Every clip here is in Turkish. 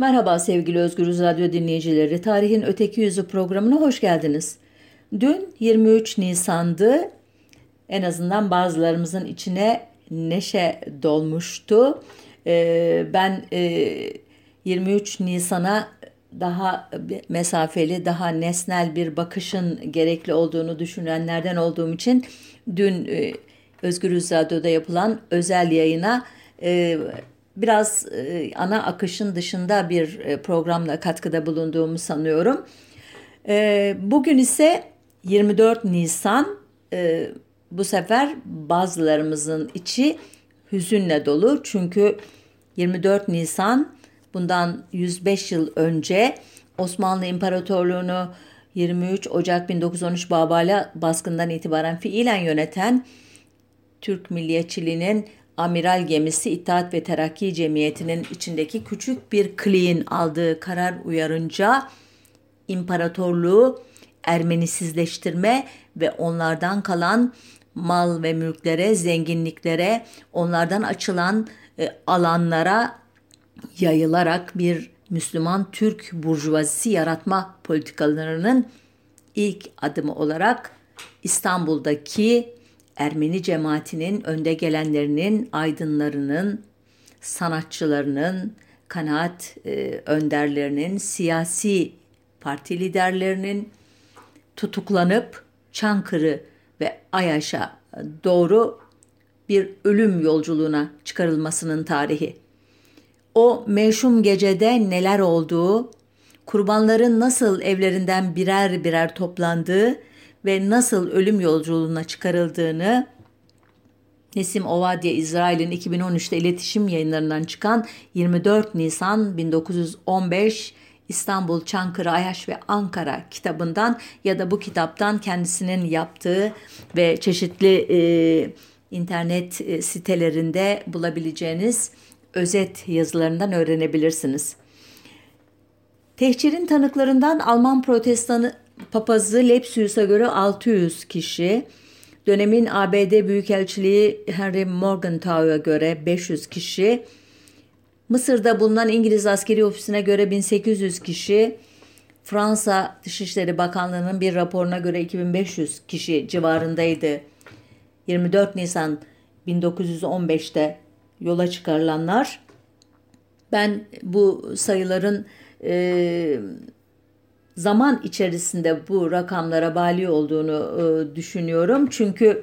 Merhaba sevgili Özgürüz Radyo dinleyicileri. Tarihin Öteki Yüzü programına hoş geldiniz. Dün 23 Nisan'dı. En azından bazılarımızın içine neşe dolmuştu. Ee, ben 23 e, Nisan'a daha mesafeli, daha nesnel bir bakışın gerekli olduğunu düşünenlerden olduğum için dün e, Özgürüz Radyo'da yapılan özel yayına e, biraz e, ana akışın dışında bir e, programla katkıda bulunduğumu sanıyorum. E, bugün ise 24 Nisan bu sefer bazılarımızın içi hüzünle dolu. Çünkü 24 Nisan bundan 105 yıl önce Osmanlı İmparatorluğunu 23 Ocak 1913 Babala baskından itibaren fiilen yöneten Türk milliyetçiliğinin amiral gemisi İttihat ve Terakki Cemiyeti'nin içindeki küçük bir kliğin aldığı karar uyarınca imparatorluğu Ermenisizleştirme ve onlardan kalan mal ve mülklere, zenginliklere, onlardan açılan e, alanlara yayılarak bir Müslüman Türk burjuvazisi yaratma politikalarının ilk adımı olarak İstanbul'daki Ermeni cemaatinin önde gelenlerinin, aydınlarının, sanatçılarının, kanaat e, önderlerinin, siyasi parti liderlerinin tutuklanıp Çankırı ve Ayaş'a doğru bir ölüm yolculuğuna çıkarılmasının tarihi. O meşhum gecede neler olduğu, kurbanların nasıl evlerinden birer birer toplandığı ve nasıl ölüm yolculuğuna çıkarıldığını Nesim Ovadya İsrail'in 2013'te iletişim yayınlarından çıkan 24 Nisan 1915 İstanbul, Çankırı, Ayaş ve Ankara kitabından ya da bu kitaptan kendisinin yaptığı ve çeşitli e, internet e, sitelerinde bulabileceğiniz özet yazılarından öğrenebilirsiniz. Tehcirin tanıklarından Alman protestanı papazı Lepsius'a göre 600 kişi, dönemin ABD Büyükelçiliği Henry Morgenthau'a göre 500 kişi, Mısır'da bulunan İngiliz askeri ofisine göre 1800 kişi, Fransa Dışişleri Bakanlığı'nın bir raporuna göre 2500 kişi civarındaydı. 24 Nisan 1915'te yola çıkarılanlar. Ben bu sayıların e, zaman içerisinde bu rakamlara bali olduğunu e, düşünüyorum. Çünkü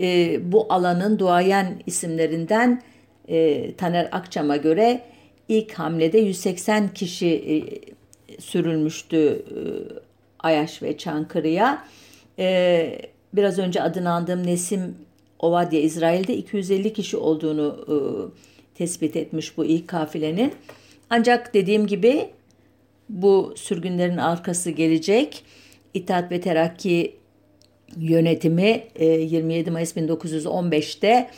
e, bu alanın duayen isimlerinden e, Taner Akçam'a göre ilk hamlede 180 kişi e, sürülmüştü e, Ayaş ve Çankırı'ya. E, biraz önce adını andığım Nesim Ovadya İsrail'de 250 kişi olduğunu e, tespit etmiş bu ilk kafilenin. Ancak dediğim gibi bu sürgünlerin arkası gelecek. İttihat ve Terakki yönetimi 27 e, Mayıs 1915'te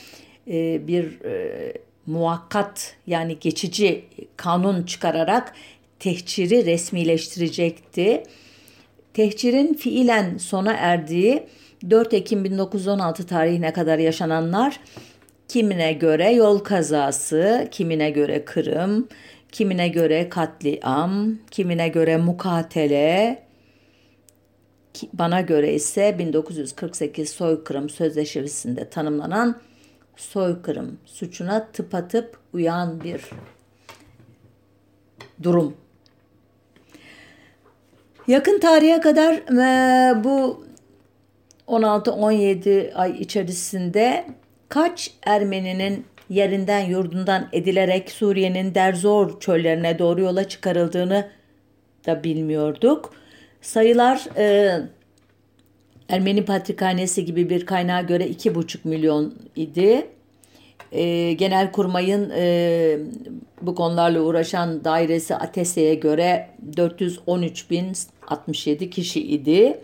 e, bir e, muakkat yani geçici kanun çıkararak tehciri resmileştirecekti. Tehcirin fiilen sona erdiği 4 Ekim 1916 tarihine kadar yaşananlar kimine göre yol kazası, kimine göre kırım, kimine göre katliam, kimine göre mukatele, bana göre ise 1948 soykırım sözleşmesinde tanımlanan soykırım suçuna tıpatıp uyan bir durum. Yakın tarihe kadar e, bu 16-17 ay içerisinde kaç Ermeninin yerinden yurdundan edilerek Suriye'nin Derzor çöllerine doğru yola çıkarıldığını da bilmiyorduk. Sayılar e, Ermeni Patrikhanesi gibi bir kaynağa göre 2,5 milyon idi. E, Genelkurmay'ın e, bu konularla uğraşan dairesi Atese'ye göre 413.067 kişi idi.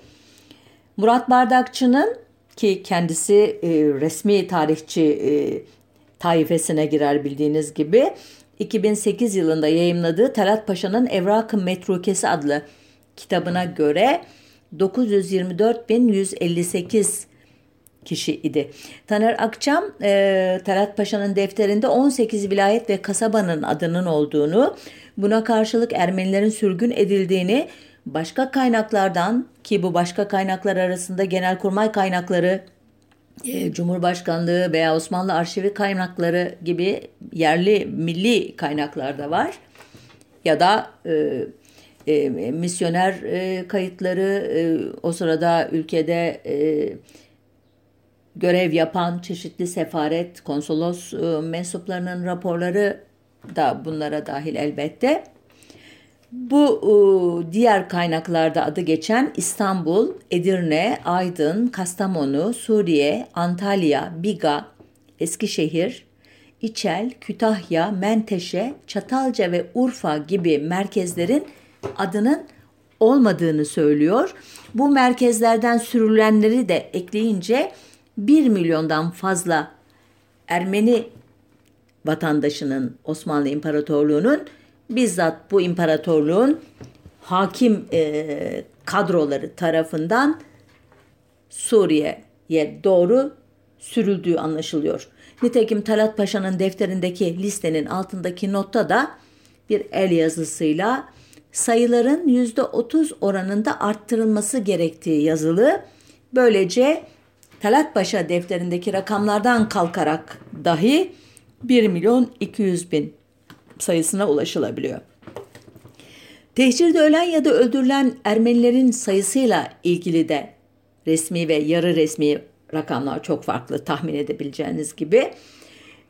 Murat Bardakçı'nın ki kendisi e, resmi tarihçi e, taifesine girer bildiğiniz gibi 2008 yılında yayımladığı Talat Paşa'nın Evrak-ı Metrukesi adlı kitabına göre 924.158 kişi idi. Taner Akçam e, Talat Paşa'nın defterinde 18 vilayet ve kasabanın adının olduğunu, buna karşılık Ermenilerin sürgün edildiğini başka kaynaklardan ki bu başka kaynaklar arasında genelkurmay kaynakları, Cumhurbaşkanlığı veya Osmanlı arşivi kaynakları gibi yerli milli kaynaklar da var. Ya da e, e, misyoner e, kayıtları e, o sırada ülkede e, görev yapan çeşitli sefaret, konsolos e, mensuplarının raporları da bunlara dahil elbette. Bu diğer kaynaklarda adı geçen İstanbul, Edirne, Aydın, Kastamonu, Suriye, Antalya, Biga, Eskişehir, İçel, Kütahya, Menteşe, Çatalca ve Urfa gibi merkezlerin adının olmadığını söylüyor. Bu merkezlerden sürülenleri de ekleyince 1 milyondan fazla Ermeni vatandaşının Osmanlı İmparatorluğu'nun bizzat bu imparatorluğun hakim e, kadroları tarafından Suriye'ye doğru sürüldüğü anlaşılıyor. Nitekim Talat Paşa'nın defterindeki listenin altındaki notta da bir el yazısıyla sayıların %30 oranında arttırılması gerektiği yazılı. Böylece Talat Paşa defterindeki rakamlardan kalkarak dahi 1 milyon 200 bin sayısına ulaşılabiliyor. Tehcirde ölen ya da öldürülen Ermenilerin sayısıyla ilgili de resmi ve yarı resmi rakamlar çok farklı tahmin edebileceğiniz gibi.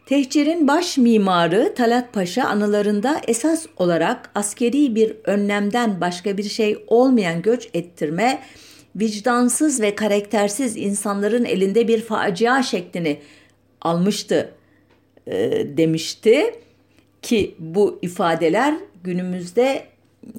Tehcirin baş mimarı Talat Paşa anılarında esas olarak askeri bir önlemden başka bir şey olmayan göç ettirme, vicdansız ve karaktersiz insanların elinde bir facia şeklini almıştı e, demişti ki bu ifadeler günümüzde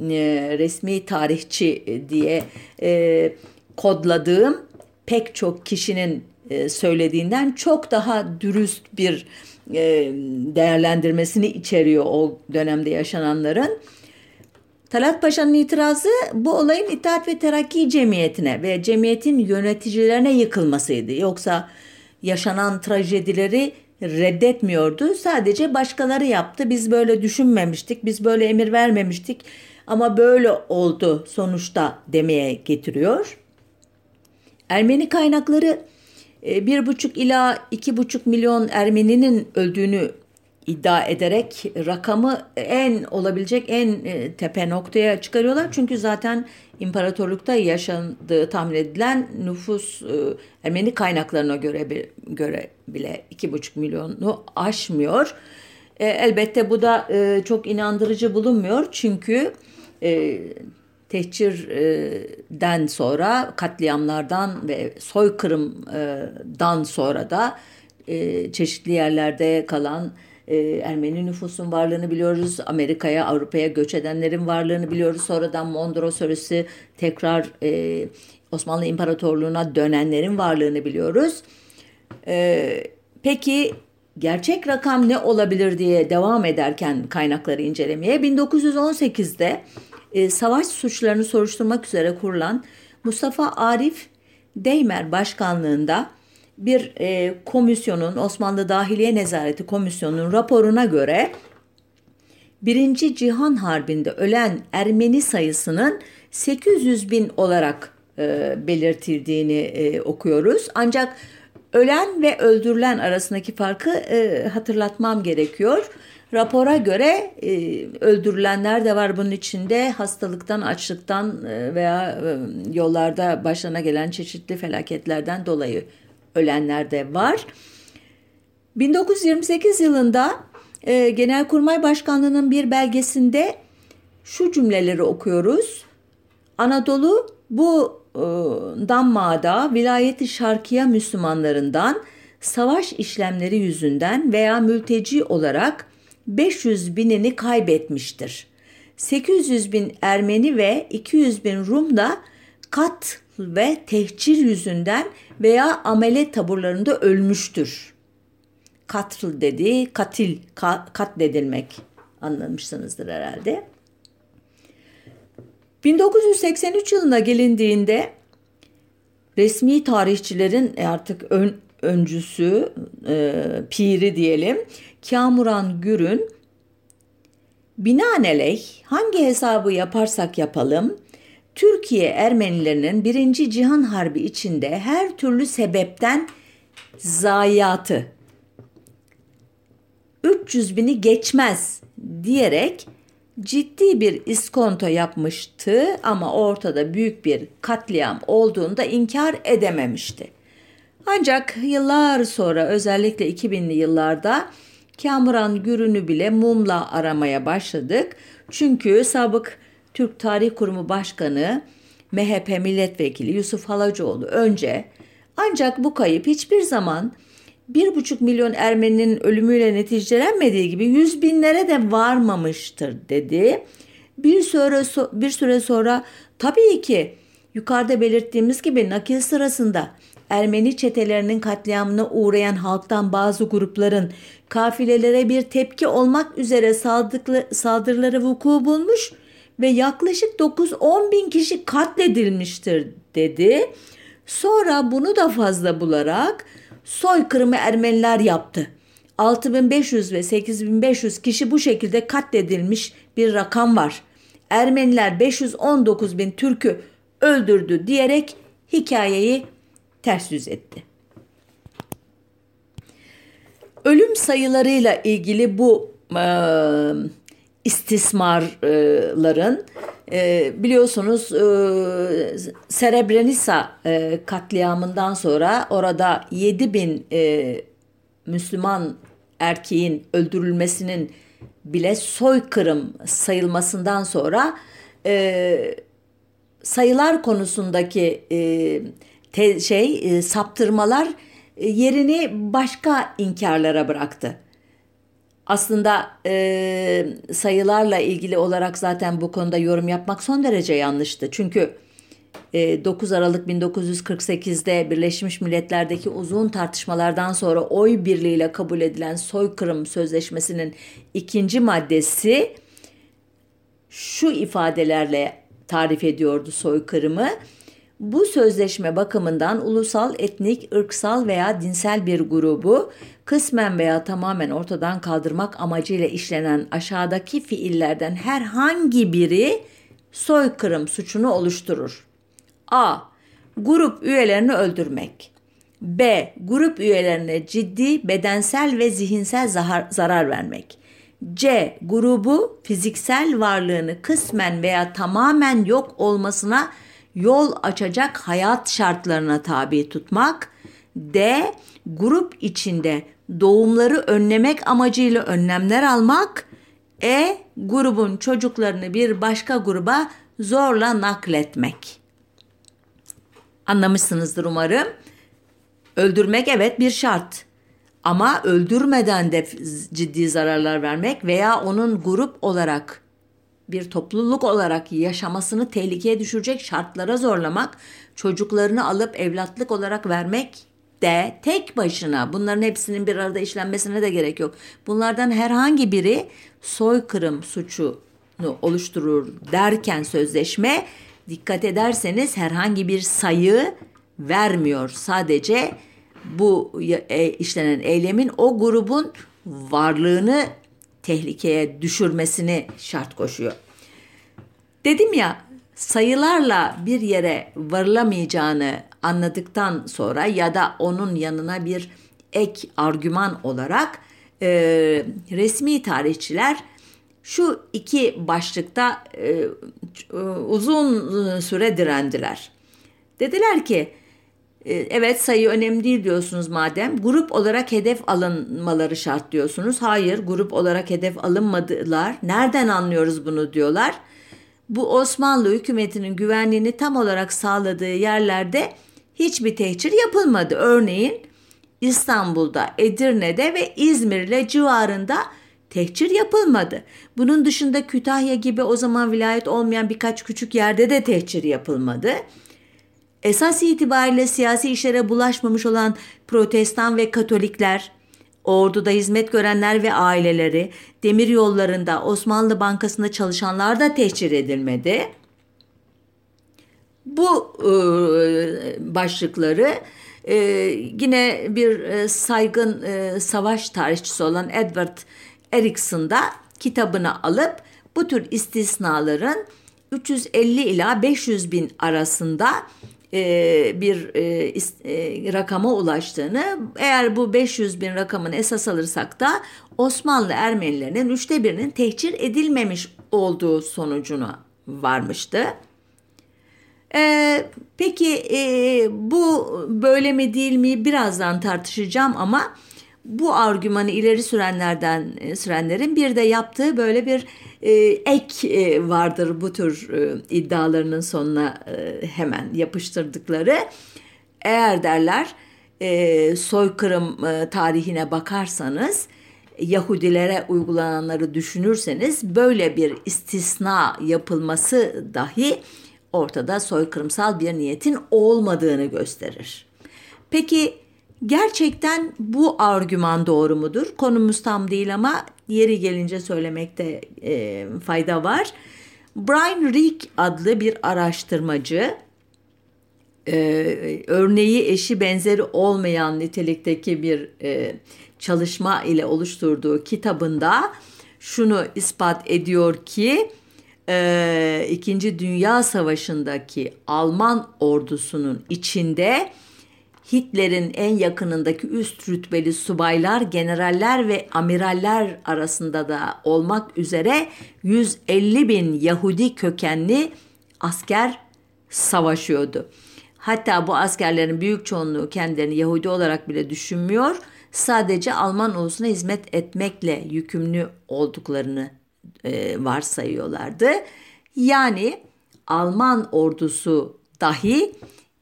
e, resmi tarihçi diye e, kodladığım pek çok kişinin e, söylediğinden çok daha dürüst bir e, değerlendirmesini içeriyor o dönemde yaşananların. Talat Paşa'nın itirazı bu olayın İttihat ve Terakki Cemiyeti'ne ve cemiyetin yöneticilerine yıkılmasıydı. Yoksa yaşanan trajedileri reddetmiyordu. Sadece başkaları yaptı. Biz böyle düşünmemiştik, biz böyle emir vermemiştik ama böyle oldu sonuçta demeye getiriyor. Ermeni kaynakları e, bir buçuk ila iki buçuk milyon Ermeninin öldüğünü iddia ederek rakamı en olabilecek en e, tepe noktaya çıkarıyorlar. Çünkü zaten imparatorlukta yaşandığı tahmin edilen nüfus e, Ermeni kaynaklarına göre göre bile iki buçuk milyonu aşmıyor. Elbette bu da çok inandırıcı bulunmuyor çünkü tehcirden sonra katliamlardan ve soykırımdan sonra da e, çeşitli yerlerde kalan e, Ermeni nüfusun varlığını biliyoruz. Amerika'ya, Avrupa'ya göç edenlerin varlığını biliyoruz. Sonradan Mondros sonrası tekrar e, Osmanlı İmparatorluğu'na dönenlerin varlığını biliyoruz. Peki gerçek rakam ne olabilir diye devam ederken kaynakları incelemeye 1918'de e, savaş suçlarını soruşturmak üzere kurulan Mustafa Arif Deymer başkanlığında bir e, komisyonun Osmanlı Dahiliye Nezareti Komisyonu'nun raporuna göre Birinci Cihan Harbi'nde ölen Ermeni sayısının 800 bin olarak e, belirtildiğini e, okuyoruz. Ancak ölen ve öldürülen arasındaki farkı e, hatırlatmam gerekiyor. Rapora göre e, öldürülenler de var bunun içinde hastalıktan, açlıktan e, veya e, yollarda başlarına gelen çeşitli felaketlerden dolayı ölenler de var. 1928 yılında e, Genelkurmay Başkanlığı'nın bir belgesinde şu cümleleri okuyoruz. Anadolu bu e, Damma'da vilayeti şarkiya Müslümanlarından savaş işlemleri yüzünden veya mülteci olarak 500 binini kaybetmiştir. 800 bin Ermeni ve 200 bin Rum da kat ve tehcir yüzünden veya amele taburlarında ölmüştür. Katl dediği katil, ka, katledilmek anlamışsınızdır herhalde. 1983 yılına gelindiğinde resmi tarihçilerin artık ön, öncüsü, e, piri diyelim, Kamuran Gür'ün binaenaleyh hangi hesabı yaparsak yapalım, Türkiye Ermenilerinin Birinci Cihan Harbi içinde her türlü sebepten zayiatı 300 bini geçmez diyerek ciddi bir iskonto yapmıştı ama ortada büyük bir katliam olduğunda inkar edememişti. Ancak yıllar sonra özellikle 2000'li yıllarda Kamuran Gürün'ü bile mumla aramaya başladık. Çünkü sabık Türk Tarih Kurumu Başkanı MHP Milletvekili Yusuf Halacıoğlu önce ancak bu kayıp hiçbir zaman bir buçuk milyon Ermeninin ölümüyle neticelenmediği gibi yüz binlere de varmamıştır dedi. Bir süre, bir süre sonra tabii ki yukarıda belirttiğimiz gibi nakil sırasında Ermeni çetelerinin katliamına uğrayan halktan bazı grupların kafilelere bir tepki olmak üzere saldırıları vuku bulmuş ve yaklaşık 9-10 bin kişi katledilmiştir dedi. Sonra bunu da fazla bularak soykırımı Ermeniler yaptı. 6500 ve 8500 kişi bu şekilde katledilmiş bir rakam var. Ermeniler 519 bin Türk'ü öldürdü diyerek hikayeyi ters yüz etti. Ölüm sayılarıyla ilgili bu e, istismarların e, biliyorsunuz e, Srebrenica e, katliamından sonra orada 7 bin e, Müslüman erkeğin öldürülmesinin bile soykırım sayılmasından sonra sayılar konusundaki şey saptırmalar yerini başka inkarlara bıraktı. Aslında e, sayılarla ilgili olarak zaten bu konuda yorum yapmak son derece yanlıştı. Çünkü e, 9 Aralık 1948'de Birleşmiş Milletler'deki uzun tartışmalardan sonra oy birliğiyle kabul edilen soykırım sözleşmesinin ikinci maddesi şu ifadelerle tarif ediyordu soykırımı. Bu sözleşme bakımından ulusal, etnik, ırksal veya dinsel bir grubu kısmen veya tamamen ortadan kaldırmak amacıyla işlenen aşağıdaki fiillerden herhangi biri soykırım suçunu oluşturur. A. Grup üyelerini öldürmek. B. Grup üyelerine ciddi bedensel ve zihinsel zarar, zarar vermek. C. Grubu fiziksel varlığını kısmen veya tamamen yok olmasına yol açacak hayat şartlarına tabi tutmak. D. Grup içinde doğumları önlemek amacıyla önlemler almak. E. Grubun çocuklarını bir başka gruba zorla nakletmek. Anlamışsınızdır umarım. Öldürmek evet bir şart. Ama öldürmeden de ciddi zararlar vermek veya onun grup olarak bir topluluk olarak yaşamasını tehlikeye düşürecek şartlara zorlamak, çocuklarını alıp evlatlık olarak vermek de tek başına bunların hepsinin bir arada işlenmesine de gerek yok. Bunlardan herhangi biri soykırım suçunu oluşturur derken sözleşme dikkat ederseniz herhangi bir sayı vermiyor. Sadece bu e, işlenen eylemin o grubun varlığını tehlikeye düşürmesini şart koşuyor. Dedim ya sayılarla bir yere varılamayacağını anladıktan sonra ya da onun yanına bir ek argüman olarak e, resmi tarihçiler şu iki başlıkta e, uzun süre direndiler. Dediler ki evet sayı önemli değil diyorsunuz madem. Grup olarak hedef alınmaları şart diyorsunuz. Hayır grup olarak hedef alınmadılar. Nereden anlıyoruz bunu diyorlar. Bu Osmanlı hükümetinin güvenliğini tam olarak sağladığı yerlerde hiçbir tehcir yapılmadı. Örneğin İstanbul'da, Edirne'de ve İzmir'le civarında tehcir yapılmadı. Bunun dışında Kütahya gibi o zaman vilayet olmayan birkaç küçük yerde de tehcir yapılmadı. Esas itibariyle siyasi işlere bulaşmamış olan protestan ve katolikler, orduda hizmet görenler ve aileleri, demir yollarında Osmanlı Bankası'nda çalışanlar da tehcir edilmedi. bu e, başlıkları e, yine bir e, saygın e, savaş tarihçisi olan Edward Erickson da kitabını alıp bu tür istisnaların 350 ila 500 bin arasında e, bir e, e, rakama ulaştığını eğer bu 500 bin rakamını esas alırsak da Osmanlı Ermenilerinin üçte birinin tehcir edilmemiş olduğu sonucuna varmıştı. Ee, peki e, bu böyle mi değil mi birazdan tartışacağım ama bu argümanı ileri sürenlerden e, sürenlerin bir de yaptığı böyle bir e, ek e, vardır bu tür e, iddialarının sonuna e, hemen yapıştırdıkları. Eğer derler e, soykırım e, tarihine bakarsanız Yahudilere uygulananları düşünürseniz böyle bir istisna yapılması dahi ortada soykırımsal bir niyetin olmadığını gösterir. Peki gerçekten bu argüman doğru mudur? Konumuz tam değil ama yeri gelince söylemekte e, fayda var. Brian Rick adlı bir araştırmacı e, örneği eşi benzeri olmayan nitelikteki bir e, çalışma ile oluşturduğu kitabında şunu ispat ediyor ki e, İkinci Dünya Savaşı'ndaki Alman ordusunun içinde Hitler'in en yakınındaki üst rütbeli subaylar, generaller ve amiraller arasında da olmak üzere 150 bin Yahudi kökenli asker savaşıyordu. Hatta bu askerlerin büyük çoğunluğu kendilerini Yahudi olarak bile düşünmüyor, sadece Alman ulusuna hizmet etmekle yükümlü olduklarını e, varsayıyorlardı. Yani Alman ordusu dahi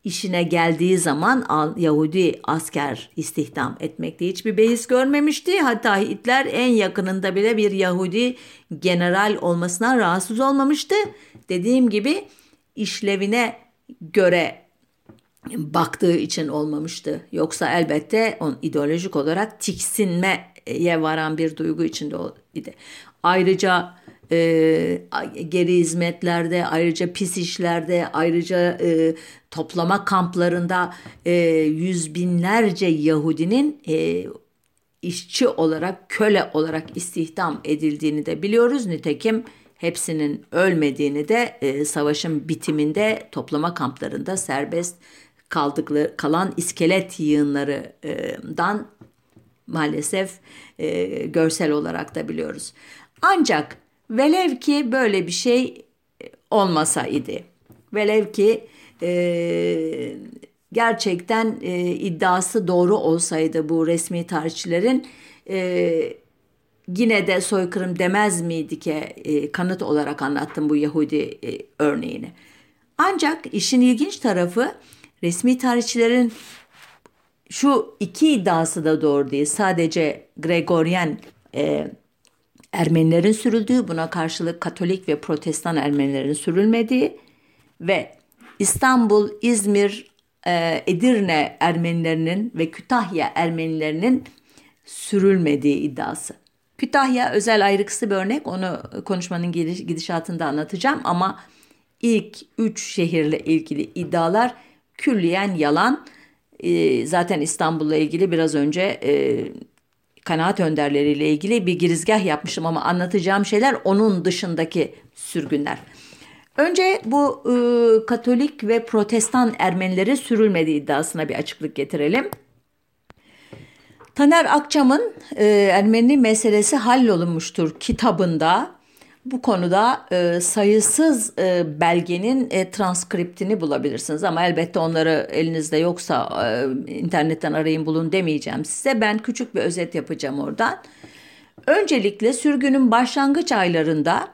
işine geldiği zaman Yahudi asker istihdam etmekte hiçbir beis görmemişti. Hatta Hitler en yakınında bile bir Yahudi general olmasına rahatsız olmamıştı. Dediğim gibi işlevine göre baktığı için olmamıştı. Yoksa elbette on ideolojik olarak tiksinmeye varan bir duygu içinde idi. Ayrıca e, geri hizmetlerde, ayrıca pis işlerde, ayrıca e, toplama kamplarında e, yüz binlerce Yahudinin e, işçi olarak, köle olarak istihdam edildiğini de biliyoruz. Nitekim hepsinin ölmediğini de e, savaşın bitiminde toplama kamplarında serbest kaldıkları kalan iskelet yığınlarından maalesef e, görsel olarak da biliyoruz. Ancak velev ki böyle bir şey olmasa idi. Velev ki e, gerçekten e, iddiası doğru olsaydı bu resmi tarihçilerin e, yine de soykırım demez miydi ki e, kanıt olarak anlattım bu Yahudi e, örneğini. Ancak işin ilginç tarafı resmi tarihçilerin şu iki iddiası da doğru değil. Sadece Gregorian e, Ermenilerin sürüldüğü, buna karşılık Katolik ve Protestan Ermenilerin sürülmediği ve İstanbul, İzmir, e, Edirne Ermenilerinin ve Kütahya Ermenilerinin sürülmediği iddiası. Kütahya özel ayrıksı bir örnek. Onu konuşmanın gidişatında anlatacağım ama ilk üç şehirle ilgili iddialar külliyen yalan. E, zaten İstanbul'la ilgili biraz önce e, kanaat önderleriyle ilgili bir girizgah yapmışım ama anlatacağım şeyler onun dışındaki sürgünler. Önce bu e, Katolik ve Protestan Ermenileri sürülmediği iddiasına bir açıklık getirelim. Taner Akçam'ın e, Ermeni meselesi hallolunmuştur kitabında bu konuda e, sayısız e, belgenin e, transkriptini bulabilirsiniz ama elbette onları elinizde yoksa e, internetten arayın bulun demeyeceğim size. Ben küçük bir özet yapacağım oradan. Öncelikle sürgünün başlangıç aylarında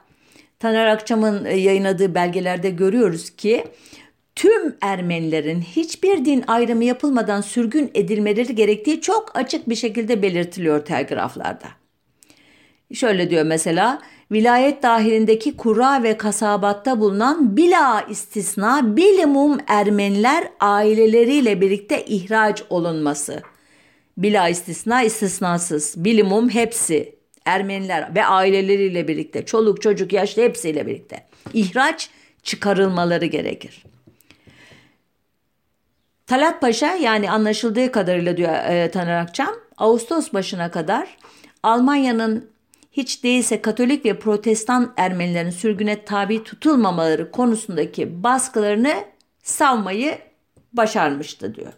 Taner Akçam'ın e, yayınladığı belgelerde görüyoruz ki tüm Ermenilerin hiçbir din ayrımı yapılmadan sürgün edilmeleri gerektiği çok açık bir şekilde belirtiliyor telgraflarda. Şöyle diyor mesela vilayet dahilindeki kura ve kasabatta bulunan bila istisna bilimum Ermeniler aileleriyle birlikte ihraç olunması. Bila istisna istisnasız bilimum hepsi Ermeniler ve aileleriyle birlikte çoluk çocuk yaşlı hepsiyle birlikte ihraç çıkarılmaları gerekir. Talat Paşa yani anlaşıldığı kadarıyla diyor e, Taner Akçam Ağustos başına kadar Almanya'nın hiç değilse Katolik ve Protestan Ermenilerin sürgüne tabi tutulmamaları konusundaki baskılarını savmayı başarmıştı diyor.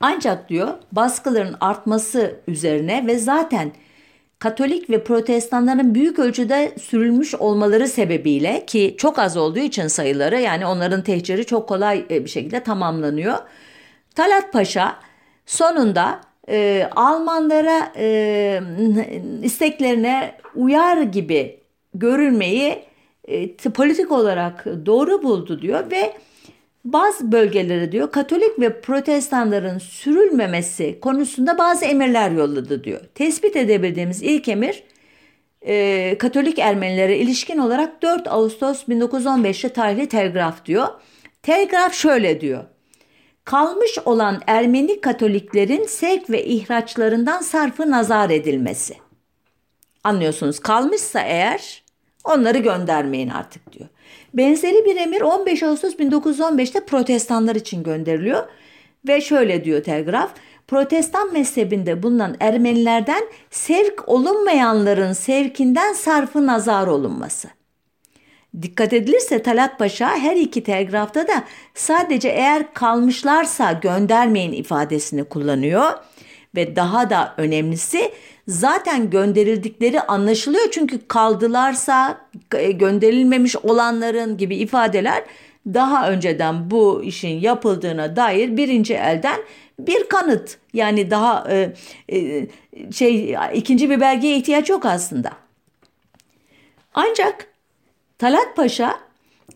Ancak diyor baskıların artması üzerine ve zaten Katolik ve Protestanların büyük ölçüde sürülmüş olmaları sebebiyle ki çok az olduğu için sayıları yani onların tehciri çok kolay e, bir şekilde tamamlanıyor. Talat Paşa sonunda e, Almanlara e, isteklerine uyar gibi görülmeyi e, politik olarak doğru buldu diyor ve bazı bölgelere diyor Katolik ve Protestanların sürülmemesi konusunda bazı emirler yolladı diyor. Tespit edebildiğimiz ilk emir e, Katolik Ermenilere ilişkin olarak 4 Ağustos 1915'te tarihli telgraf diyor. Telgraf şöyle diyor. Kalmış olan Ermeni Katoliklerin sevk ve ihraçlarından sarfı nazar edilmesi. Anlıyorsunuz kalmışsa eğer onları göndermeyin artık diyor. Benzeri bir emir 15 Ağustos 1915'te protestanlar için gönderiliyor. Ve şöyle diyor telgraf. Protestan mezhebinde bulunan Ermenilerden sevk olunmayanların sevkinden sarfı nazar olunması. Dikkat edilirse Talat Paşa her iki telgrafta da sadece eğer kalmışlarsa göndermeyin ifadesini kullanıyor. Ve daha da önemlisi zaten gönderildikleri anlaşılıyor. Çünkü kaldılarsa e, gönderilmemiş olanların gibi ifadeler daha önceden bu işin yapıldığına dair birinci elden bir kanıt. Yani daha e, e, şey ikinci bir belgeye ihtiyaç yok aslında. Ancak Talat Paşa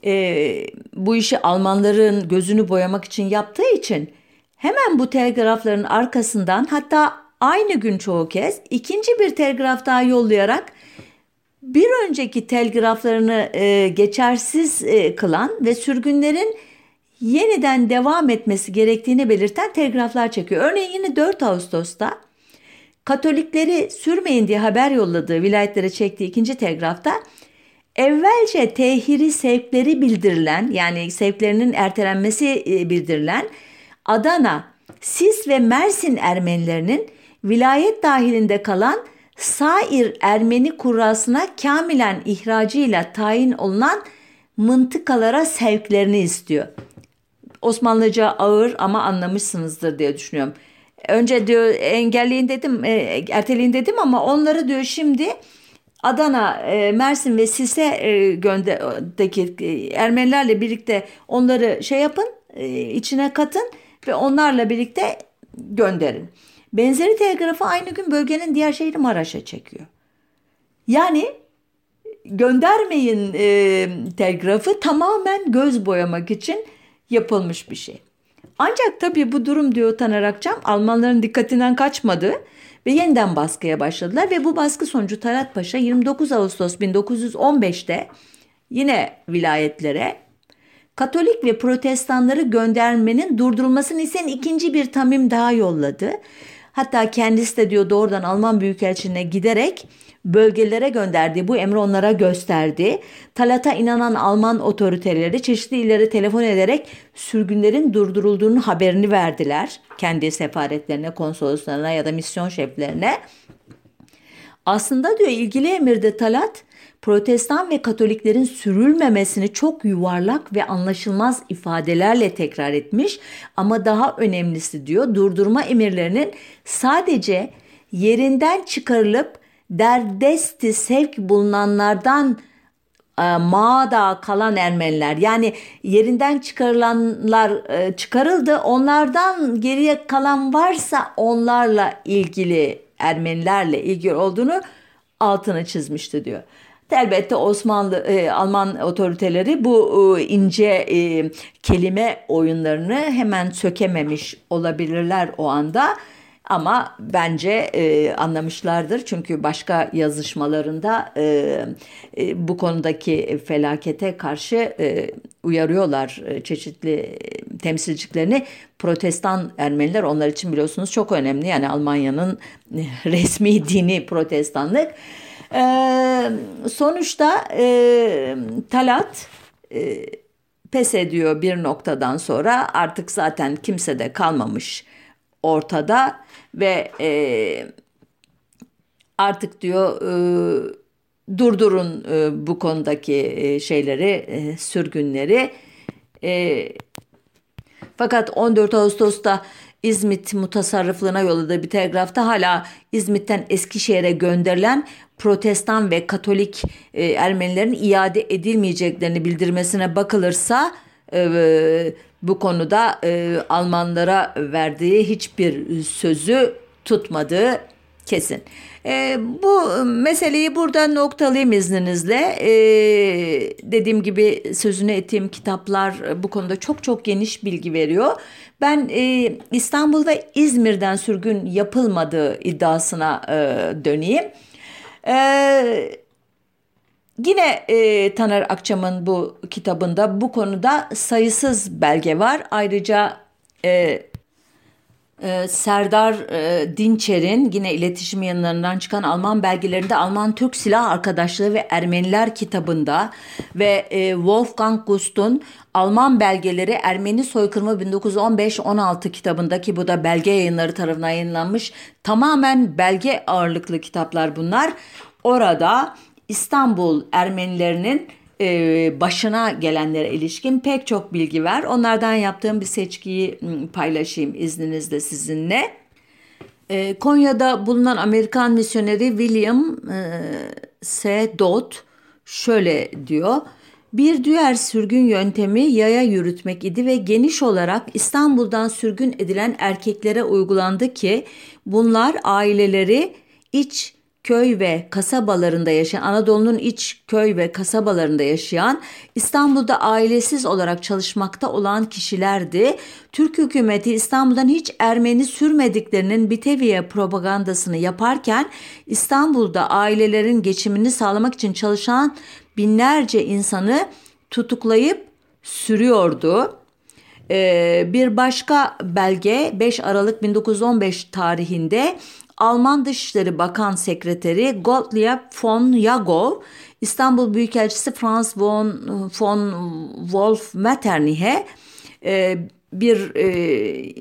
e, bu işi Almanların gözünü boyamak için yaptığı için hemen bu telgrafların arkasından hatta aynı gün çoğu kez ikinci bir telgraf daha yollayarak bir önceki telgraflarını e, geçersiz e, kılan ve sürgünlerin yeniden devam etmesi gerektiğini belirten telgraflar çekiyor. Örneğin yine 4 Ağustos'ta Katolikleri sürmeyin diye haber yolladığı vilayetlere çektiği ikinci telgrafta evvelce tehiri sevkleri bildirilen yani sevklerinin ertelenmesi e, bildirilen Adana, Sis ve Mersin Ermenilerinin vilayet dahilinde kalan Sair Ermeni kurasına kamilen ihracıyla tayin olunan mıntıkalara sevklerini istiyor. Osmanlıca ağır ama anlamışsınızdır diye düşünüyorum. Önce diyor engelleyin dedim, e, erteleyin dedim ama onları diyor şimdi Adana, e, Mersin ve Sis'e e, gönderdeki e, Ermenilerle birlikte onları şey yapın, e, içine katın ve onlarla birlikte gönderin. Benzeri telgrafı aynı gün bölgenin diğer şehri Maraş'a çekiyor. Yani göndermeyin e, telgrafı tamamen göz boyamak için yapılmış bir şey. Ancak tabii bu durum diyor Taner Akçam Almanların dikkatinden kaçmadı ve yeniden baskıya başladılar ve bu baskı sonucu Talat Paşa 29 Ağustos 1915'te yine vilayetlere Katolik ve protestanları göndermenin durdurulmasını isen ikinci bir tamim daha yolladı. Hatta kendisi de diyor doğrudan Alman Büyükelçiliğine giderek bölgelere gönderdiği bu emri onlara gösterdi. Talat'a inanan Alman otoriteleri çeşitli illere telefon ederek sürgünlerin durdurulduğunu haberini verdiler. Kendi sefaretlerine, konsoloslarına ya da misyon şeflerine. Aslında diyor ilgili emirde Talat Protestan ve Katoliklerin sürülmemesini çok yuvarlak ve anlaşılmaz ifadelerle tekrar etmiş ama daha önemlisi diyor durdurma emirlerinin sadece yerinden çıkarılıp derdesti sevk bulunanlardan e, mağda kalan Ermeniler yani yerinden çıkarılanlar e, çıkarıldı onlardan geriye kalan varsa onlarla ilgili Ermenilerle ilgili olduğunu altını çizmişti diyor. Elbette Osmanlı e, Alman otoriteleri bu e, ince e, kelime oyunlarını hemen sökememiş olabilirler o anda. Ama bence e, anlamışlardır çünkü başka yazışmalarında e, e, bu konudaki felakete karşı e, uyarıyorlar e, çeşitli e, temsilcilerini. Protestan Ermeniler onlar için biliyorsunuz çok önemli yani Almanya'nın resmi dini protestanlık. E, sonuçta e, Talat e, pes ediyor bir noktadan sonra. Artık zaten kimse de kalmamış ortada ve e, artık diyor e, durdurun e, bu konudaki e, şeyleri e, sürgünleri. E, fakat 14 Ağustos'ta İzmit mutasarrıflığına yolladığı bir telgrafta hala İzmit'ten Eskişehir'e gönderilen protestan ve katolik e, Ermenilerin iade edilmeyeceklerini bildirmesine bakılırsa e, bu konuda e, Almanlara verdiği hiçbir sözü tutmadığı kesin. E, bu meseleyi burada noktalayayım izninizle. E, dediğim gibi sözünü ettiğim kitaplar bu konuda çok çok geniş bilgi veriyor. Ben e, İstanbul ve İzmir'den sürgün yapılmadığı iddiasına e, döneyim. E, Yine e, Taner Akçam'ın bu kitabında bu konuda sayısız belge var. Ayrıca e, ee, Serdar e, Dinçer'in yine iletişim yanlarından çıkan Alman belgelerinde Alman-Türk Silah Arkadaşlığı ve Ermeniler kitabında ve e, Wolfgang Gust'un Alman belgeleri Ermeni soykırımı 1915-16 kitabındaki bu da belge yayınları tarafından yayınlanmış tamamen belge ağırlıklı kitaplar bunlar. Orada İstanbul Ermenilerinin başına gelenlere ilişkin pek çok bilgi var. Onlardan yaptığım bir seçkiyi paylaşayım izninizle sizinle. E, Konya'da bulunan Amerikan misyoneri William e, S. Dodd şöyle diyor. Bir diğer sürgün yöntemi yaya yürütmek idi ve geniş olarak İstanbul'dan sürgün edilen erkeklere uygulandı ki bunlar aileleri iç köy ve kasabalarında yaşayan, Anadolu'nun iç köy ve kasabalarında yaşayan, İstanbul'da ailesiz olarak çalışmakta olan kişilerdi. Türk hükümeti İstanbul'dan hiç Ermeni sürmediklerinin Biteviye propagandasını yaparken İstanbul'da ailelerin geçimini sağlamak için çalışan binlerce insanı tutuklayıp sürüyordu. Ee, bir başka belge 5 Aralık 1915 tarihinde Alman Dışişleri Bakan Sekreteri Gottlieb von Jagov, İstanbul Büyükelçisi Franz von, von Wolf Metternich'e e, bir e,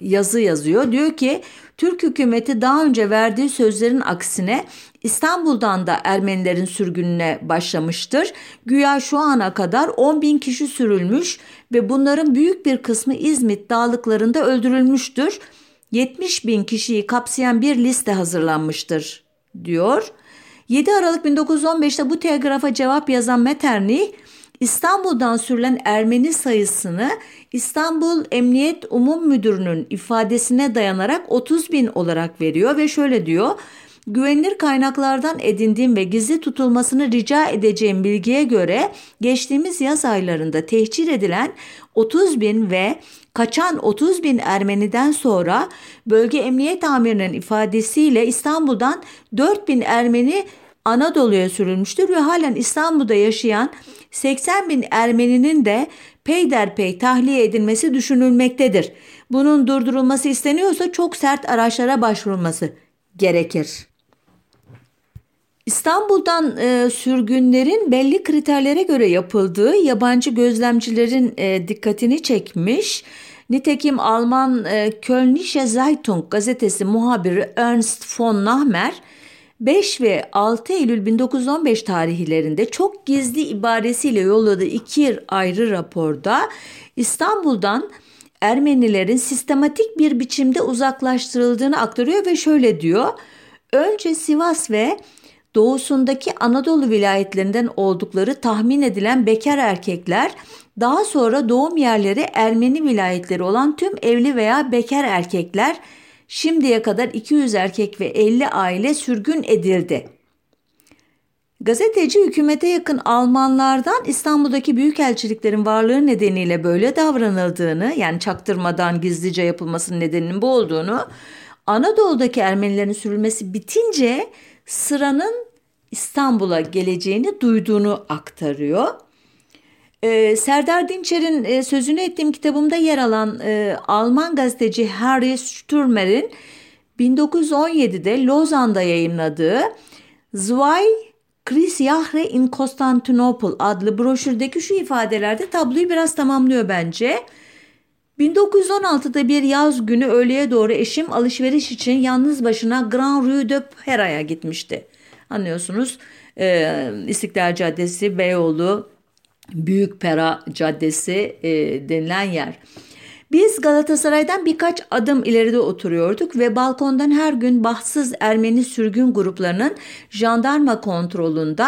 yazı yazıyor. Diyor ki Türk hükümeti daha önce verdiği sözlerin aksine İstanbul'dan da Ermenilerin sürgününe başlamıştır. Güya şu ana kadar 10 bin kişi sürülmüş ve bunların büyük bir kısmı İzmit dağlıklarında öldürülmüştür. 70 bin kişiyi kapsayan bir liste hazırlanmıştır diyor. 7 Aralık 1915'te bu telgrafa cevap yazan Metternich İstanbul'dan sürülen Ermeni sayısını İstanbul Emniyet Umum Müdürü'nün ifadesine dayanarak 30 bin olarak veriyor ve şöyle diyor. Güvenilir kaynaklardan edindiğim ve gizli tutulmasını rica edeceğim bilgiye göre geçtiğimiz yaz aylarında tehcir edilen 30 bin ve kaçan 30 bin Ermeniden sonra bölge emniyet amirinin ifadesiyle İstanbul'dan 4 bin Ermeni Anadolu'ya sürülmüştür ve halen İstanbul'da yaşayan 80 bin Ermeninin de peyderpey tahliye edilmesi düşünülmektedir. Bunun durdurulması isteniyorsa çok sert araçlara başvurulması gerekir. İstanbul'dan e, sürgünlerin belli kriterlere göre yapıldığı yabancı gözlemcilerin e, dikkatini çekmiş. Nitekim Alman e, Kölnische Zeitung gazetesi muhabiri Ernst von Nahmer 5 ve 6 Eylül 1915 tarihlerinde çok gizli ibaresiyle yolladığı iki ayrı raporda İstanbul'dan Ermenilerin sistematik bir biçimde uzaklaştırıldığını aktarıyor ve şöyle diyor. Önce Sivas ve doğusundaki Anadolu vilayetlerinden oldukları tahmin edilen bekar erkekler daha sonra doğum yerleri Ermeni vilayetleri olan tüm evli veya bekar erkekler şimdiye kadar 200 erkek ve 50 aile sürgün edildi. Gazeteci hükümete yakın Almanlardan İstanbul'daki büyükelçiliklerin varlığı nedeniyle böyle davranıldığını yani çaktırmadan gizlice yapılmasının nedeninin bu olduğunu Anadolu'daki Ermenilerin sürülmesi bitince sıranın İstanbul'a geleceğini duyduğunu aktarıyor. Ee, Serdar Dinçer'in e, sözünü ettiğim kitabımda yer alan e, Alman gazeteci Harry Stürmer'in 1917'de Lozan'da yayınladığı Zwei Chris Yahre in Constantinople adlı broşürdeki şu ifadelerde tabloyu biraz tamamlıyor bence. 1916'da bir yaz günü öğleye doğru eşim alışveriş için yalnız başına Grand Rue de Pera'ya gitmişti. Anlıyorsunuz e, İstiklal Caddesi, Beyoğlu, Büyük Pera Caddesi e, denilen yer. Biz Galatasaray'dan birkaç adım ileride oturuyorduk ve balkondan her gün bahtsız Ermeni sürgün gruplarının jandarma kontrolünde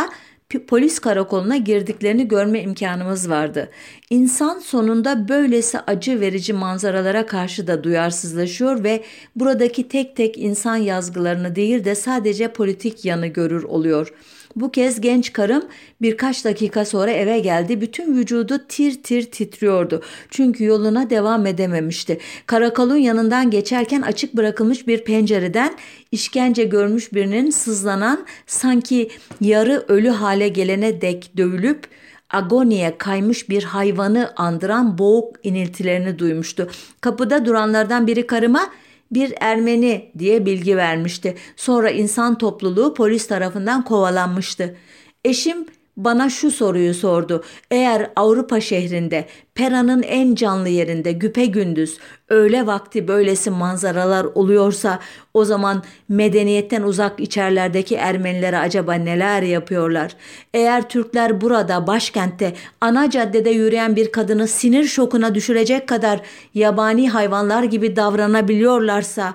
polis karakoluna girdiklerini görme imkanımız vardı. İnsan sonunda böylesi acı verici manzaralara karşı da duyarsızlaşıyor ve buradaki tek tek insan yazgılarını değil de sadece politik yanı görür oluyor.'' Bu kez genç karım birkaç dakika sonra eve geldi. Bütün vücudu tir tir titriyordu. Çünkü yoluna devam edememişti. Karakolun yanından geçerken açık bırakılmış bir pencereden işkence görmüş birinin sızlanan sanki yarı ölü hale gelene dek dövülüp agoniye kaymış bir hayvanı andıran boğuk iniltilerini duymuştu. Kapıda duranlardan biri karıma bir Ermeni diye bilgi vermişti. Sonra insan topluluğu polis tarafından kovalanmıştı. Eşim bana şu soruyu sordu. Eğer Avrupa şehrinde, Pera'nın en canlı yerinde güpe gündüz öğle vakti böylesi manzaralar oluyorsa o zaman medeniyetten uzak içerlerdeki Ermenilere acaba neler yapıyorlar? Eğer Türkler burada başkentte ana caddede yürüyen bir kadını sinir şokuna düşürecek kadar yabani hayvanlar gibi davranabiliyorlarsa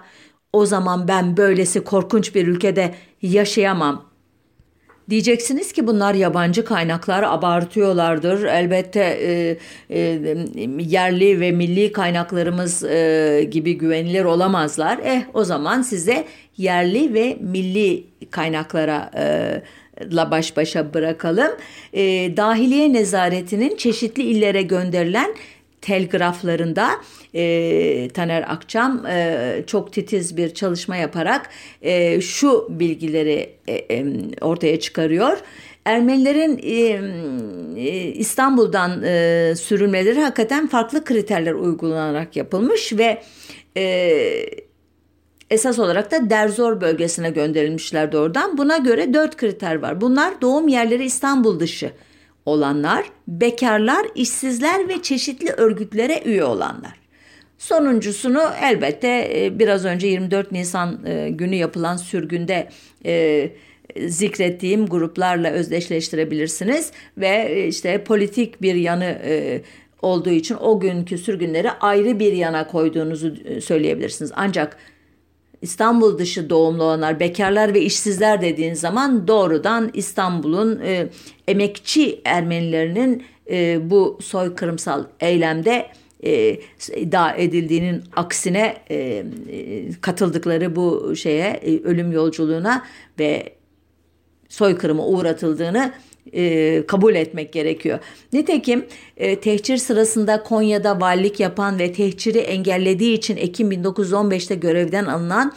o zaman ben böylesi korkunç bir ülkede yaşayamam.'' Diyeceksiniz ki bunlar yabancı kaynaklar abartıyorlardır. Elbette e, e, yerli ve milli kaynaklarımız e, gibi güvenilir olamazlar. Eh o zaman size yerli ve milli kaynaklara e, la baş başa bırakalım. E, Dahiliye Nezaretinin çeşitli illere gönderilen telgraflarında e, Taner Akçam e, çok titiz bir çalışma yaparak e, şu bilgileri e, e, ortaya çıkarıyor. Ermenilerin e, e, İstanbul'dan e, sürülmeleri hakikaten farklı kriterler uygulanarak yapılmış ve e, esas olarak da Derzor bölgesine gönderilmişlerdi oradan. Buna göre dört kriter var. Bunlar doğum yerleri İstanbul dışı olanlar, bekarlar, işsizler ve çeşitli örgütlere üye olanlar. Sonuncusunu elbette e, biraz önce 24 Nisan e, günü yapılan sürgünde e, zikrettiğim gruplarla özdeşleştirebilirsiniz ve işte politik bir yanı olduğu için o günkü sürgünleri ayrı bir yana koyduğunuzu söyleyebilirsiniz. Ancak İstanbul dışı doğumlu olanlar, bekarlar ve işsizler dediğin zaman doğrudan İstanbul'un e, emekçi Ermenilerinin e, bu soykırımsal eylemde e, iddia edildiğinin aksine e, katıldıkları bu şeye e, ölüm yolculuğuna ve soykırıma uğratıldığını e, kabul etmek gerekiyor. Nitekim e, tehcir sırasında Konya'da valilik yapan ve tehciri engellediği için Ekim 1915'te görevden alınan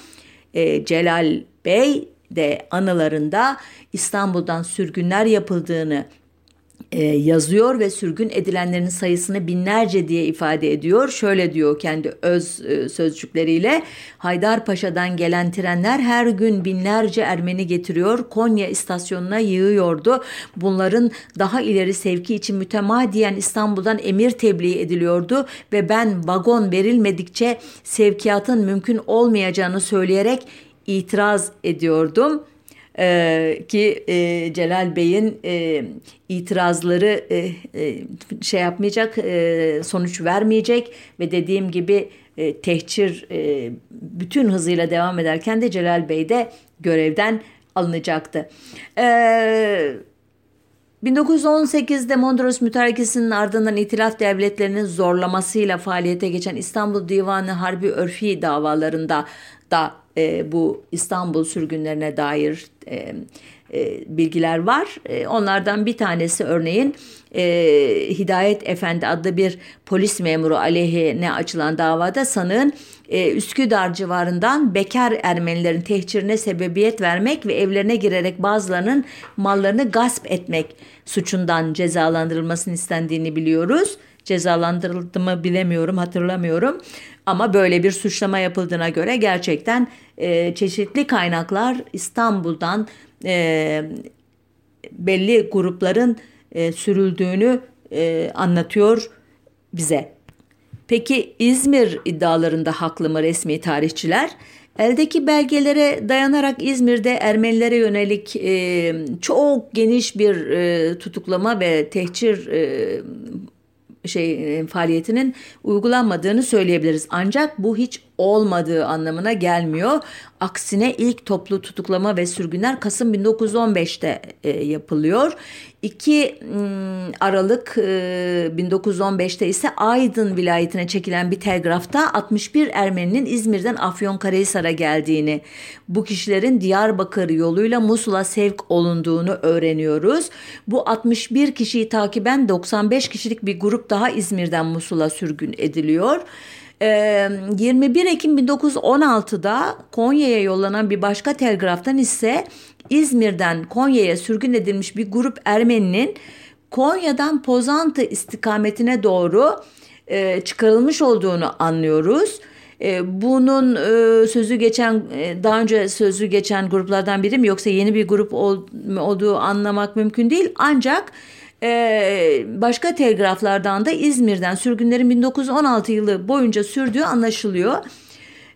e, Celal Bey de anılarında İstanbul'dan sürgünler yapıldığını e, yazıyor ve sürgün edilenlerin sayısını binlerce diye ifade ediyor. Şöyle diyor kendi öz e, sözcükleriyle Haydarpaşa'dan gelen trenler her gün binlerce Ermeni getiriyor. Konya istasyonuna yığıyordu. Bunların daha ileri sevki için mütemadiyen İstanbul'dan emir tebliğ ediliyordu ve ben vagon verilmedikçe sevkiyatın mümkün olmayacağını söyleyerek itiraz ediyordum e, ki e, Celal Bey'in e, itirazları e, e, şey yapmayacak, e, sonuç vermeyecek ve dediğim gibi e, tehcir e, bütün hızıyla devam ederken de Celal Bey de görevden alınacaktı. E, 1918'de Mondros Mütarekesi'nin ardından itilaf devletlerinin zorlamasıyla faaliyete geçen İstanbul Divanı Harbi Örfi davalarında da e, bu İstanbul sürgünlerine dair e, e, bilgiler var. E, onlardan bir tanesi örneğin e, Hidayet Efendi adlı bir polis memuru aleyhine açılan davada sanığın e, Üsküdar civarından bekar Ermenilerin tehcirine sebebiyet vermek ve evlerine girerek bazılarının mallarını gasp etmek suçundan cezalandırılmasını istendiğini biliyoruz. Cezalandırıldı mı bilemiyorum, hatırlamıyorum. Ama böyle bir suçlama yapıldığına göre gerçekten e, çeşitli kaynaklar İstanbul'dan e, belli grupların e, sürüldüğünü e, anlatıyor bize. Peki İzmir iddialarında haklı mı resmi tarihçiler? Eldeki belgelere dayanarak İzmir'de Ermenilere yönelik e, çok geniş bir e, tutuklama ve tehcir e, şey e, faaliyetinin uygulanmadığını söyleyebiliriz. Ancak bu hiç olmadığı anlamına gelmiyor. Aksine ilk toplu tutuklama ve sürgünler Kasım 1915'te e, yapılıyor. 2 Aralık 1915'te ise Aydın vilayetine çekilen bir telgrafta 61 Ermeninin İzmir'den Afyonkarahisar'a geldiğini, bu kişilerin Diyarbakır yoluyla Musul'a sevk olunduğunu öğreniyoruz. Bu 61 kişiyi takiben 95 kişilik bir grup daha İzmir'den Musul'a sürgün ediliyor. 21 Ekim 1916'da Konya'ya yollanan bir başka telgraftan ise İzmir'den Konya'ya sürgün edilmiş bir grup Ermeninin Konya'dan Pozantı istikametine doğru e, çıkarılmış olduğunu anlıyoruz. E, bunun e, sözü geçen e, daha önce sözü geçen gruplardan biri mi yoksa yeni bir grup ol, olduğu anlamak mümkün değil. Ancak ee, başka telgraflardan da İzmir'den sürgünlerin 1916 yılı boyunca sürdüğü anlaşılıyor.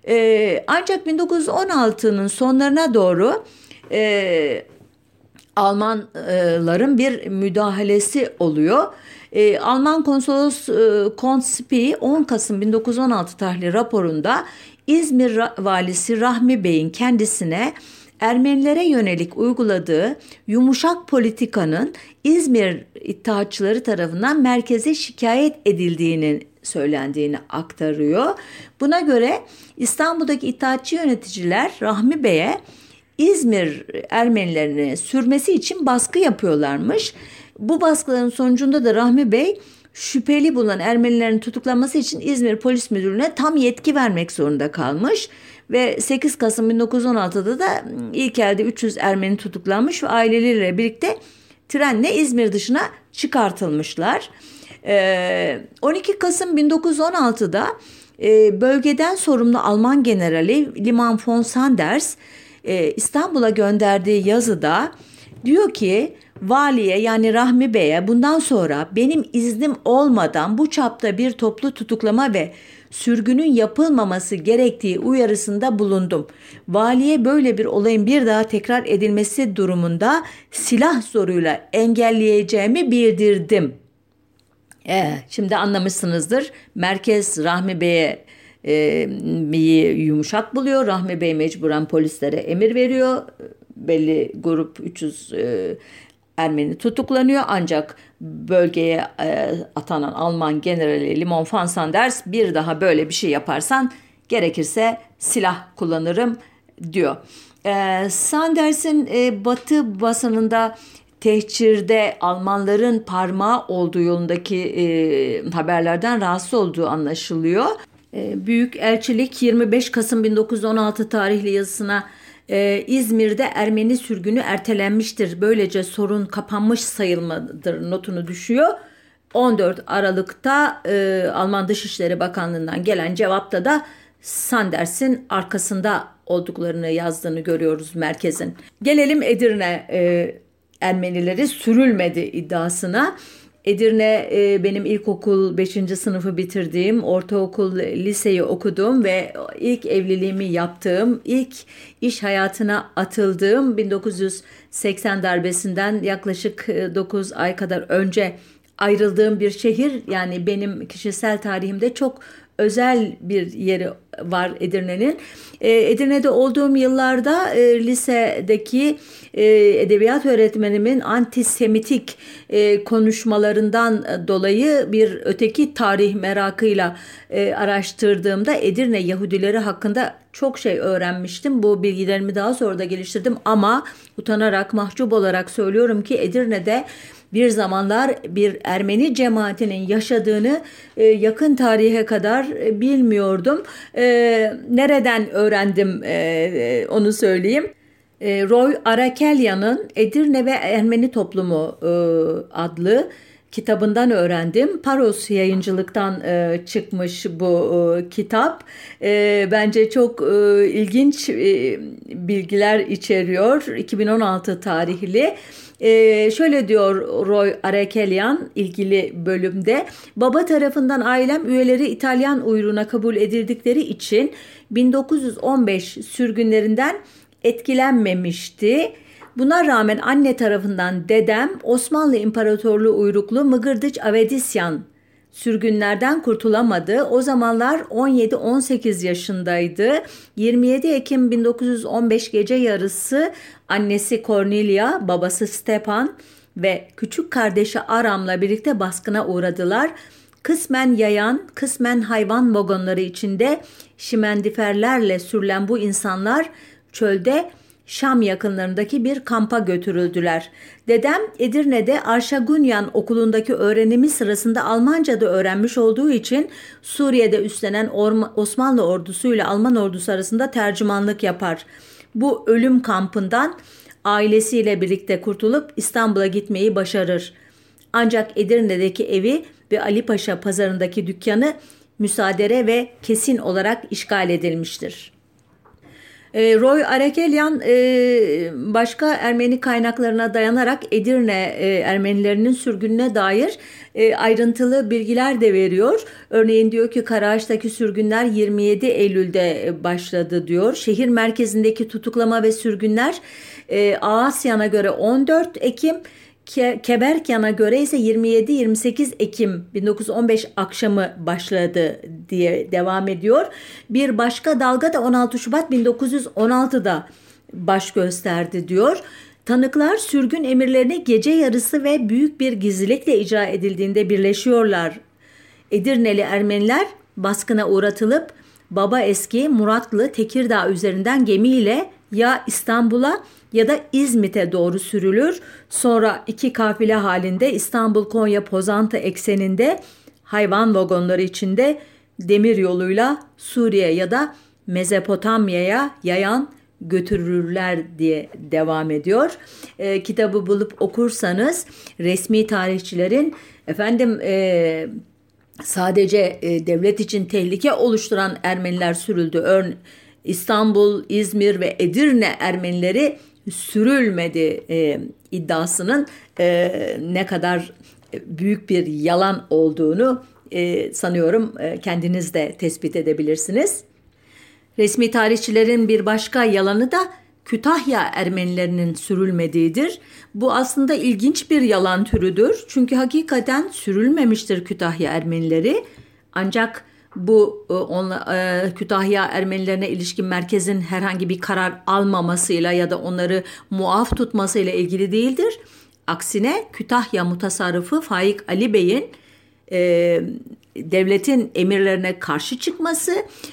Ee, ancak 1916'nın sonlarına doğru e, Almanların bir müdahalesi oluyor. E, Alman konsolos e, Konspi 10 Kasım 1916 tarihli raporunda İzmir valisi Rahmi Bey'in kendisine Ermenilere yönelik uyguladığı yumuşak politikanın İzmir İttihatçıları tarafından merkeze şikayet edildiğini söylendiğini aktarıyor. Buna göre İstanbul'daki İttihatçı yöneticiler Rahmi Bey'e İzmir Ermenilerini sürmesi için baskı yapıyorlarmış. Bu baskıların sonucunda da Rahmi Bey şüpheli bulunan Ermenilerin tutuklanması için İzmir Polis Müdürlüğü'ne tam yetki vermek zorunda kalmış. Ve 8 Kasım 1916'da da ilk elde 300 Ermeni tutuklanmış ve aileleriyle birlikte trenle İzmir dışına çıkartılmışlar. 12 Kasım 1916'da bölgeden sorumlu Alman generali Liman von Sanders İstanbul'a gönderdiği yazıda diyor ki valiye yani Rahmi Bey'e bundan sonra benim iznim olmadan bu çapta bir toplu tutuklama ve sürgünün yapılmaması gerektiği uyarısında bulundum. Valiye böyle bir olayın bir daha tekrar edilmesi durumunda silah zoruyla engelleyeceğimi bildirdim. Ee, şimdi anlamışsınızdır. Merkez Rahmi Bey'e e, yumuşak buluyor. Rahmi Bey mecburen polislere emir veriyor. Belli grup 300 e, Ermeni tutuklanıyor ancak bölgeye e, atanan Alman generali Limon van Sanders bir daha böyle bir şey yaparsan gerekirse silah kullanırım diyor. E, Sanders'in e, batı basınında tehcirde Almanların parmağı olduğu yolundaki e, haberlerden rahatsız olduğu anlaşılıyor. E, Büyük Elçilik 25 Kasım 1916 tarihli yazısına e, İzmir'de Ermeni sürgünü ertelenmiştir. Böylece sorun kapanmış sayılmadır notunu düşüyor. 14 Aralık'ta e, Alman Dışişleri Bakanlığı'ndan gelen cevapta da Sanders'in arkasında olduklarını yazdığını görüyoruz merkezin. Gelelim Edirne e, Ermenileri sürülmedi iddiasına. Edirne e, benim ilkokul 5. sınıfı bitirdiğim, ortaokul liseyi okuduğum ve ilk evliliğimi yaptığım, ilk iş hayatına atıldığım 1980 darbesinden yaklaşık 9 ay kadar önce ayrıldığım bir şehir. Yani benim kişisel tarihimde çok özel bir yeri var Edirne'nin. E, Edirne'de olduğum yıllarda e, lisedeki e, edebiyat öğretmenimin antisemitik e, konuşmalarından dolayı bir öteki tarih merakıyla e, araştırdığımda Edirne Yahudileri hakkında çok şey öğrenmiştim. Bu bilgilerimi daha sonra da geliştirdim ama utanarak, mahcup olarak söylüyorum ki Edirne'de bir zamanlar bir Ermeni cemaatinin yaşadığını e, yakın tarihe kadar e, bilmiyordum. E, nereden öğrendim e, e, onu söyleyeyim. E, Roy Arakelya'nın Edirne ve Ermeni Toplumu e, adlı kitabından öğrendim. Paros yayıncılıktan e, çıkmış bu e, kitap. E, bence çok e, ilginç e, bilgiler içeriyor. 2016 tarihli. Ee, şöyle diyor Roy Arekelian ilgili bölümde. Baba tarafından ailem üyeleri İtalyan uyruğuna kabul edildikleri için 1915 sürgünlerinden etkilenmemişti. Buna rağmen anne tarafından dedem Osmanlı İmparatorluğu uyruklu Mıgırdıç Avedisyan sürgünlerden kurtulamadı. O zamanlar 17-18 yaşındaydı. 27 Ekim 1915 gece yarısı annesi Cornelia, babası Stepan ve küçük kardeşi Aram'la birlikte baskına uğradılar. Kısmen yayan, kısmen hayvan vagonları içinde şimendiferlerle sürülen bu insanlar çölde Şam yakınlarındaki bir kampa götürüldüler. Dedem Edirne'de Arşagunyan okulundaki öğrenimi sırasında Almanca da öğrenmiş olduğu için Suriye'de üstlenen Osmanlı ordusuyla Alman ordusu arasında tercümanlık yapar. Bu ölüm kampından ailesiyle birlikte kurtulup İstanbul'a gitmeyi başarır. Ancak Edirne'deki evi ve Ali Paşa pazarındaki dükkanı müsaadere ve kesin olarak işgal edilmiştir. E, Roy Arekelyan e, başka Ermeni kaynaklarına dayanarak Edirne e, Ermenilerinin sürgününe dair ayrıntılı bilgiler de veriyor. Örneğin diyor ki Karaağaç'taki sürgünler 27 Eylül'de başladı diyor. Şehir merkezindeki tutuklama ve sürgünler e, Ağasyan'a göre 14 Ekim Ke Keberkyan'a göre ise 27-28 Ekim 1915 akşamı başladı diye devam ediyor. Bir başka dalga da 16 Şubat 1916'da baş gösterdi diyor. Tanıklar sürgün emirlerini gece yarısı ve büyük bir gizlilikle icra edildiğinde birleşiyorlar. Edirneli Ermeniler baskına uğratılıp Baba Eski Muratlı Tekirdağ üzerinden gemiyle ya İstanbul'a ya da İzmit'e doğru sürülür. Sonra iki kafile halinde İstanbul-Konya-Pozantı ekseninde hayvan vagonları içinde demir yoluyla Suriye ya da Mezopotamya'ya yayan götürürler diye devam ediyor. E, kitabı bulup okursanız resmi tarihçilerin efendim e, sadece e, devlet için tehlike oluşturan Ermeniler sürüldü. Örneğin İstanbul, İzmir ve Edirne Ermenileri sürülmedi e, iddiasının e, ne kadar büyük bir yalan olduğunu e, sanıyorum e, kendiniz de tespit edebilirsiniz. Resmi tarihçilerin bir başka yalanı da Kütahya Ermenilerinin sürülmediğidir. Bu aslında ilginç bir yalan türüdür. Çünkü hakikaten sürülmemiştir Kütahya Ermenileri. Ancak bu e, onla, e, Kütahya Ermenilerine ilişkin merkezin herhangi bir karar almamasıyla ya da onları muaf tutmasıyla ilgili değildir. Aksine Kütahya mutasarrıfı Faik Ali Bey'in e, devletin emirlerine karşı çıkması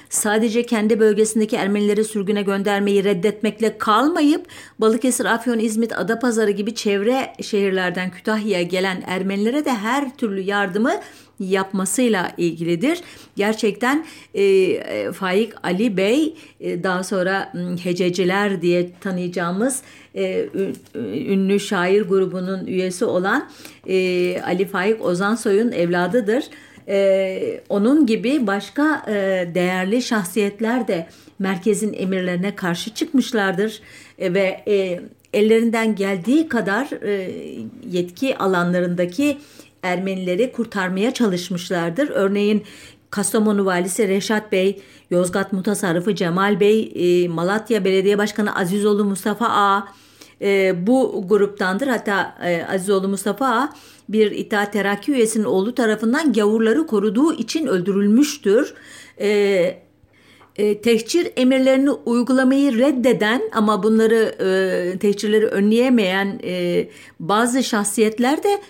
sadece kendi bölgesindeki Ermenileri sürgüne göndermeyi reddetmekle kalmayıp Balıkesir, Afyon, İzmit, Adapazarı gibi çevre şehirlerden Kütahya'ya gelen Ermenilere de her türlü yardımı yapmasıyla ilgilidir. Gerçekten e, e Faik Ali Bey e, daha sonra Hececiler diye tanıyacağımız e, ünlü şair grubunun üyesi olan e, Ali Faik Ozansoy'un evladıdır. E, onun gibi başka e, değerli şahsiyetler de merkezin emirlerine karşı çıkmışlardır e, ve e, ellerinden geldiği kadar e, yetki alanlarındaki Ermenileri kurtarmaya çalışmışlardır. Örneğin Kastamonu Valisi Reşat Bey, Yozgat Mutasarrıfı Cemal Bey, e, Malatya Belediye Başkanı Azizoğlu Mustafa A. E, bu gruptandır. Hatta e, Azizoğlu Mustafa A bir İttihat Terakki üyesinin oğlu tarafından gavurları koruduğu için öldürülmüştür. Tehcir emirlerini uygulamayı reddeden ama bunları tehcirleri önleyemeyen bazı şahsiyetler de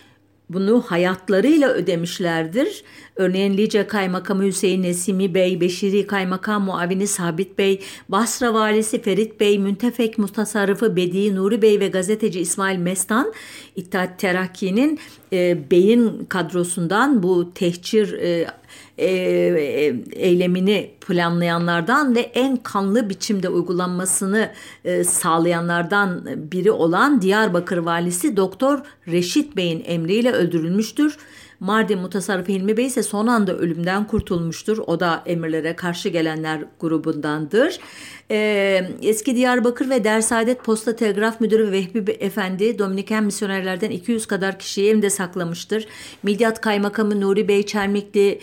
bunu hayatlarıyla ödemişlerdir. Örneğin Lice Kaymakamı Hüseyin Nesimi Bey, Beşiri Kaymakam Muavini Sabit Bey, Basra Valisi Ferit Bey, Müntefek Mutasarrıfı Bedi Nuri Bey ve gazeteci İsmail Mestan İttihat Terakki'nin e, beyin kadrosundan bu tehcir e, e, e, eylemini planlayanlardan ve en kanlı biçimde uygulanmasını e, sağlayanlardan biri olan Diyarbakır valisi Doktor Reşit Bey'in emriyle öldürülmüştür. Mardin Mutasarrıfı Hilmi Bey ise son anda ölümden kurtulmuştur. O da emirlere karşı gelenler grubundandır. Ee, eski Diyarbakır ve Dersaadet Posta Telgraf Müdürü Vehbi Efendi Dominiken misyonerlerden 200 kadar kişiyi evinde saklamıştır. Midyat Kaymakamı Nuri Bey, Çermikli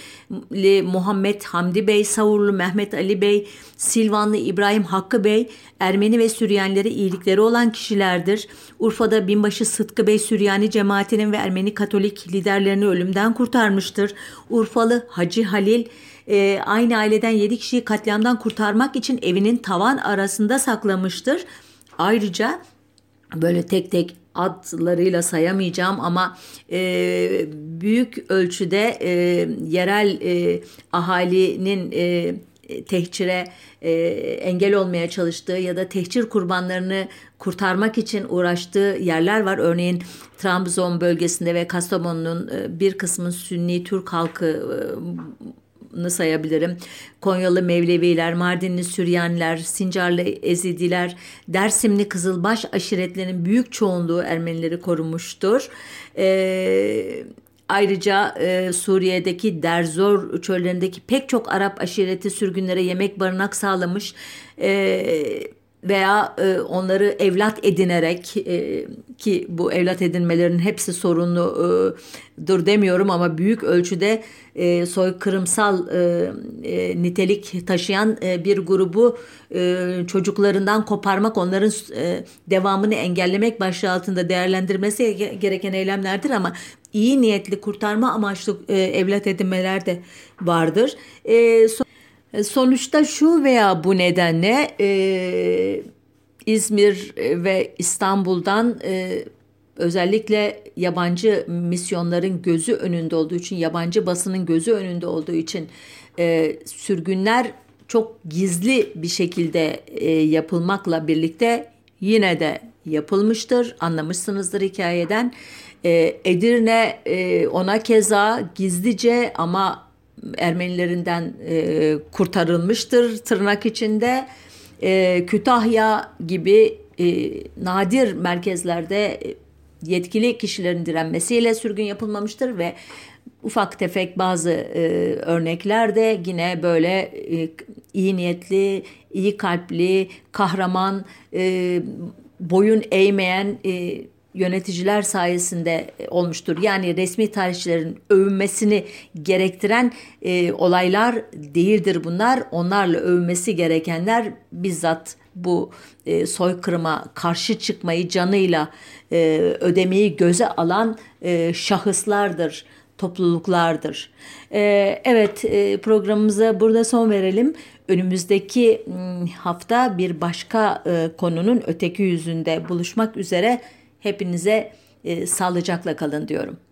Muhammed Hamdi Bey, Savurlu Mehmet Ali Bey, Silvanlı İbrahim Hakkı Bey, Ermeni ve Süryanilere iyilikleri olan kişilerdir. Urfa'da binbaşı Sıtkı Bey Süryani cemaatinin ve Ermeni Katolik liderlerini ölümden kurtarmıştır. Urfalı Hacı Halil e, aynı aileden 7 kişiyi katliamdan kurtarmak için evinin tavan arasında saklamıştır. Ayrıca böyle tek tek adlarıyla sayamayacağım ama e, büyük ölçüde e, yerel e, ahalinin e, tehcire e, engel olmaya çalıştığı ya da tehcir kurbanlarını kurtarmak için uğraştığı yerler var. Örneğin Trabzon bölgesinde ve Kastamonu'nun e, bir kısmının Sünni Türk halkı e, sayabilirim. Konyalı Mevleviler, Mardinli Süryaniler, Sincarlı Ezidiler, Dersimli Kızılbaş aşiretlerinin büyük çoğunluğu Ermenileri korumuştur. Ee, Ayrıca e, Suriye'deki Derzor çöllerindeki pek çok Arap aşireti sürgünlere yemek barınak sağlamış. E, veya e, onları evlat edinerek e, ki bu evlat edinmelerin hepsi sorunludur e, demiyorum ama büyük ölçüde e, soykırımsal e, e, nitelik taşıyan e, bir grubu e, çocuklarından koparmak, onların e, devamını engellemek başlığı altında değerlendirmesi gereken eylemlerdir ama iyi niyetli kurtarma amaçlı e, evlat edinmeler de vardır. E, so e, sonuçta şu veya bu nedenle e, İzmir ve İstanbul'dan e, özellikle yabancı misyonların gözü önünde olduğu için, yabancı basının gözü önünde olduğu için e, sürgünler çok gizli bir şekilde e, yapılmakla birlikte yine de yapılmıştır. Anlamışsınızdır hikayeden. E, Edirne e, ona keza gizlice ama Ermenilerinden e, kurtarılmıştır tırnak içinde. E, Kütahya gibi e, nadir merkezlerde yetkili kişilerin direnmesiyle sürgün yapılmamıştır ve ufak tefek bazı e, örnekler de yine böyle iyi niyetli, iyi kalpli, kahraman, boyun eğmeyen yöneticiler sayesinde e, olmuştur. Yani resmi tarihçilerin övünmesini gerektiren e, olaylar değildir bunlar. Onlarla övünmesi gerekenler bizzat bu e, soykırıma karşı çıkmayı canıyla e, ödemeyi göze alan e, şahıslardır topluluklardır. Ee, evet e, programımıza burada son verelim. Önümüzdeki hafta bir başka e, konunun öteki yüzünde buluşmak üzere. Hepinize e, sağlıcakla kalın diyorum.